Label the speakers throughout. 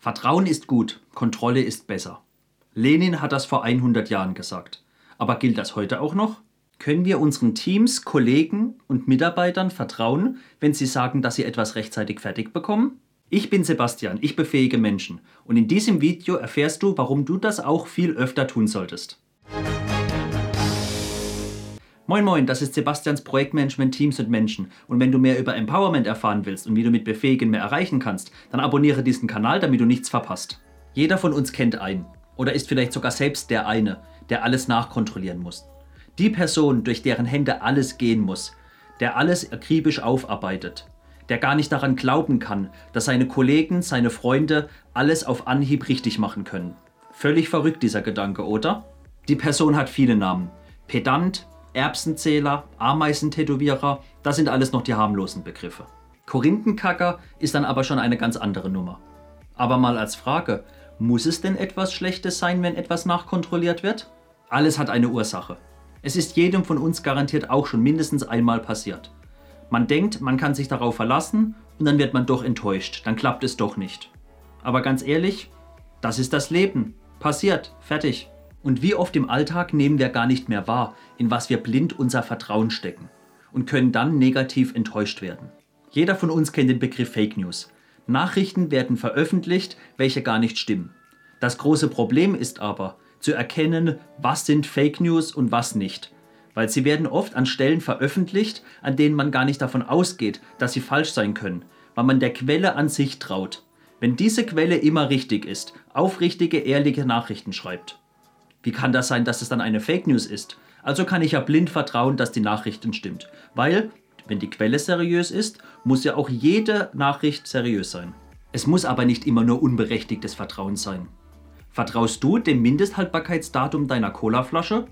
Speaker 1: Vertrauen ist gut, Kontrolle ist besser. Lenin hat das vor 100 Jahren gesagt. Aber gilt das heute auch noch? Können wir unseren Teams, Kollegen und Mitarbeitern vertrauen, wenn sie sagen, dass sie etwas rechtzeitig fertig bekommen? Ich bin Sebastian, ich befähige Menschen und in diesem Video erfährst du, warum du das auch viel öfter tun solltest. Moin Moin, das ist Sebastians Projektmanagement Teams und Menschen. Und wenn du mehr über Empowerment erfahren willst und wie du mit Befähigen mehr erreichen kannst, dann abonniere diesen Kanal, damit du nichts verpasst. Jeder von uns kennt einen oder ist vielleicht sogar selbst der eine, der alles nachkontrollieren muss. Die Person, durch deren Hände alles gehen muss, der alles akribisch aufarbeitet, der gar nicht daran glauben kann, dass seine Kollegen, seine Freunde alles auf Anhieb richtig machen können. Völlig verrückt dieser Gedanke, oder? Die Person hat viele Namen. Pedant, Erbsenzähler, Ameisentätowierer, das sind alles noch die harmlosen Begriffe. Korinthenkacker ist dann aber schon eine ganz andere Nummer. Aber mal als Frage, muss es denn etwas Schlechtes sein, wenn etwas nachkontrolliert wird? Alles hat eine Ursache. Es ist jedem von uns garantiert auch schon mindestens einmal passiert. Man denkt, man kann sich darauf verlassen und dann wird man doch enttäuscht, dann klappt es doch nicht. Aber ganz ehrlich, das ist das Leben. Passiert, fertig. Und wie oft im Alltag nehmen wir gar nicht mehr wahr, in was wir blind unser Vertrauen stecken und können dann negativ enttäuscht werden. Jeder von uns kennt den Begriff Fake News. Nachrichten werden veröffentlicht, welche gar nicht stimmen. Das große Problem ist aber, zu erkennen, was sind Fake News und was nicht. Weil sie werden oft an Stellen veröffentlicht, an denen man gar nicht davon ausgeht, dass sie falsch sein können, weil man der Quelle an sich traut. Wenn diese Quelle immer richtig ist, aufrichtige, ehrliche Nachrichten schreibt. Wie kann das sein, dass es dann eine Fake News ist? Also kann ich ja blind vertrauen, dass die Nachrichten stimmt. Weil, wenn die Quelle seriös ist, muss ja auch jede Nachricht seriös sein. Es muss aber nicht immer nur unberechtigtes Vertrauen sein. Vertraust du dem Mindesthaltbarkeitsdatum deiner Colaflasche?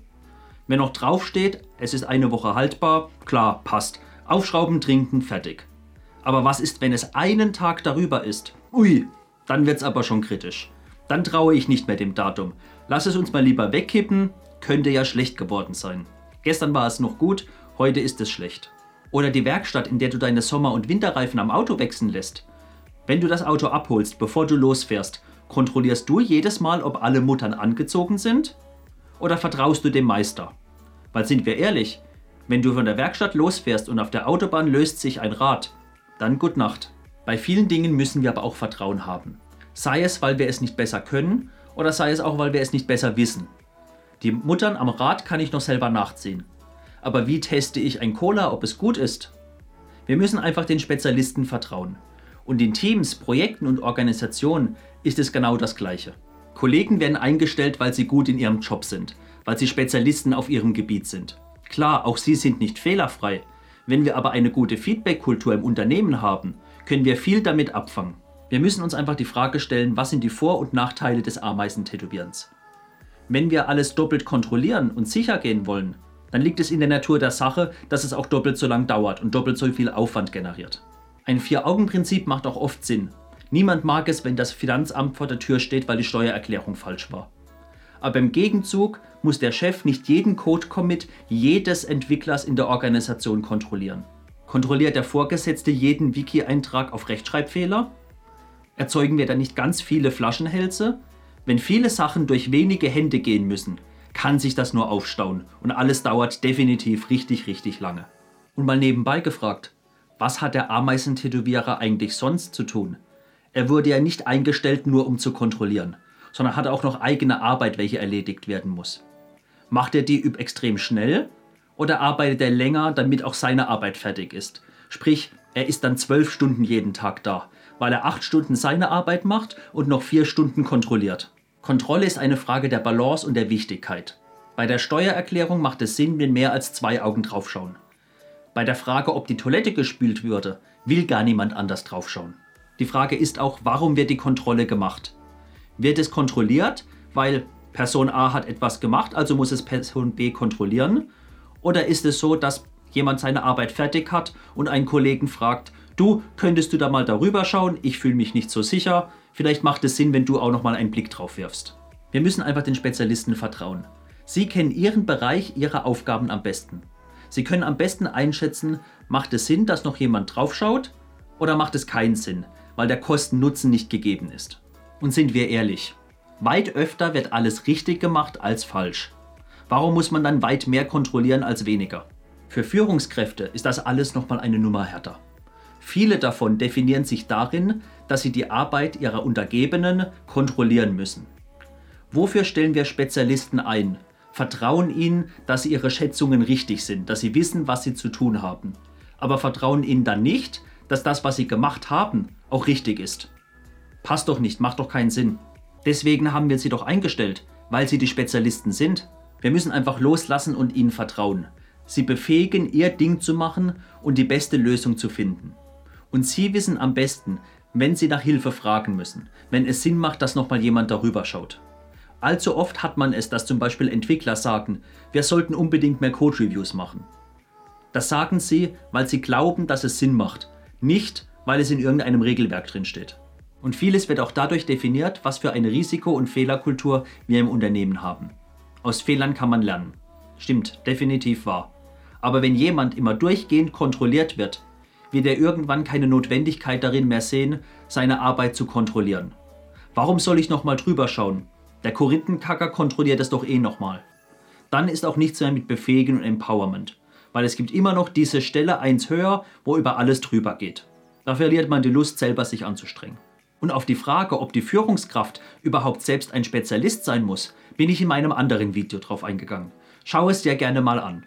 Speaker 1: Wenn noch draufsteht, es ist eine Woche haltbar, klar, passt. Aufschrauben, trinken, fertig. Aber was ist, wenn es einen Tag darüber ist? Ui, dann wird's aber schon kritisch. Dann traue ich nicht mehr dem Datum. Lass es uns mal lieber wegkippen, könnte ja schlecht geworden sein. Gestern war es noch gut, heute ist es schlecht. Oder die Werkstatt, in der du deine Sommer- und Winterreifen am Auto wechseln lässt. Wenn du das Auto abholst, bevor du losfährst, kontrollierst du jedes Mal, ob alle Muttern angezogen sind? Oder vertraust du dem Meister? Weil sind wir ehrlich, wenn du von der Werkstatt losfährst und auf der Autobahn löst sich ein Rad, dann gut Nacht. Bei vielen Dingen müssen wir aber auch Vertrauen haben. Sei es, weil wir es nicht besser können oder sei es auch, weil wir es nicht besser wissen. Die Muttern am Rad kann ich noch selber nachziehen. Aber wie teste ich ein Cola, ob es gut ist? Wir müssen einfach den Spezialisten vertrauen. Und in Teams, Projekten und Organisationen ist es genau das Gleiche. Kollegen werden eingestellt, weil sie gut in ihrem Job sind, weil sie Spezialisten auf ihrem Gebiet sind. Klar, auch sie sind nicht fehlerfrei. Wenn wir aber eine gute Feedback-Kultur im Unternehmen haben, können wir viel damit abfangen. Wir müssen uns einfach die Frage stellen, was sind die Vor- und Nachteile des Ameisentätowierens? Wenn wir alles doppelt kontrollieren und sicher gehen wollen, dann liegt es in der Natur der Sache, dass es auch doppelt so lang dauert und doppelt so viel Aufwand generiert. Ein Vier-Augen-Prinzip macht auch oft Sinn. Niemand mag es, wenn das Finanzamt vor der Tür steht, weil die Steuererklärung falsch war. Aber im Gegenzug muss der Chef nicht jeden Code-Commit jedes Entwicklers in der Organisation kontrollieren. Kontrolliert der Vorgesetzte jeden Wiki-Eintrag auf Rechtschreibfehler? Erzeugen wir dann nicht ganz viele Flaschenhälse? Wenn viele Sachen durch wenige Hände gehen müssen, kann sich das nur aufstauen und alles dauert definitiv richtig, richtig lange. Und mal nebenbei gefragt, was hat der Ameisentätowierer eigentlich sonst zu tun? Er wurde ja nicht eingestellt nur um zu kontrollieren, sondern hat auch noch eigene Arbeit, welche erledigt werden muss. Macht er die extrem schnell oder arbeitet er länger, damit auch seine Arbeit fertig ist? Sprich, er ist dann zwölf Stunden jeden Tag da, weil er acht Stunden seine Arbeit macht und noch vier Stunden kontrolliert. Kontrolle ist eine Frage der Balance und der Wichtigkeit. Bei der Steuererklärung macht es Sinn, wenn mehr als zwei Augen draufschauen. Bei der Frage, ob die Toilette gespült würde, will gar niemand anders draufschauen. Die Frage ist auch, warum wird die Kontrolle gemacht? Wird es kontrolliert, weil Person A hat etwas gemacht, also muss es Person B kontrollieren? Oder ist es so, dass jemand seine Arbeit fertig hat und einen Kollegen fragt, du, könntest du da mal darüber schauen, ich fühle mich nicht so sicher, vielleicht macht es Sinn, wenn du auch noch mal einen Blick drauf wirfst. Wir müssen einfach den Spezialisten vertrauen. Sie kennen ihren Bereich, ihre Aufgaben am besten. Sie können am besten einschätzen, macht es Sinn, dass noch jemand drauf schaut oder macht es keinen Sinn, weil der Kosten-Nutzen nicht gegeben ist. Und sind wir ehrlich, weit öfter wird alles richtig gemacht als falsch. Warum muss man dann weit mehr kontrollieren als weniger? Für Führungskräfte ist das alles nochmal eine Nummer härter. Viele davon definieren sich darin, dass sie die Arbeit ihrer Untergebenen kontrollieren müssen. Wofür stellen wir Spezialisten ein? Vertrauen ihnen, dass ihre Schätzungen richtig sind, dass sie wissen, was sie zu tun haben. Aber vertrauen ihnen dann nicht, dass das, was sie gemacht haben, auch richtig ist. Passt doch nicht, macht doch keinen Sinn. Deswegen haben wir sie doch eingestellt, weil sie die Spezialisten sind. Wir müssen einfach loslassen und ihnen vertrauen. Sie befähigen, ihr Ding zu machen und die beste Lösung zu finden. Und sie wissen am besten, wenn sie nach Hilfe fragen müssen, wenn es Sinn macht, dass nochmal jemand darüber schaut. Allzu oft hat man es, dass zum Beispiel Entwickler sagen, wir sollten unbedingt mehr Code-Reviews machen. Das sagen sie, weil sie glauben, dass es Sinn macht, nicht weil es in irgendeinem Regelwerk drin steht. Und vieles wird auch dadurch definiert, was für eine Risiko- und Fehlerkultur wir im Unternehmen haben. Aus Fehlern kann man lernen. Stimmt, definitiv wahr. Aber wenn jemand immer durchgehend kontrolliert wird, wird er irgendwann keine Notwendigkeit darin mehr sehen, seine Arbeit zu kontrollieren. Warum soll ich nochmal drüber schauen? Der Korinthenkacker kontrolliert es doch eh nochmal. Dann ist auch nichts mehr mit Befähigen und Empowerment, weil es gibt immer noch diese Stelle eins höher, wo über alles drüber geht. Da verliert man die Lust, selber sich anzustrengen. Und auf die Frage, ob die Führungskraft überhaupt selbst ein Spezialist sein muss, bin ich in meinem anderen Video drauf eingegangen. Schau es dir gerne mal an.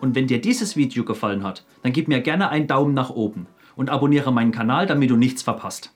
Speaker 1: Und wenn dir dieses Video gefallen hat, dann gib mir gerne einen Daumen nach oben und abonniere meinen Kanal, damit du nichts verpasst.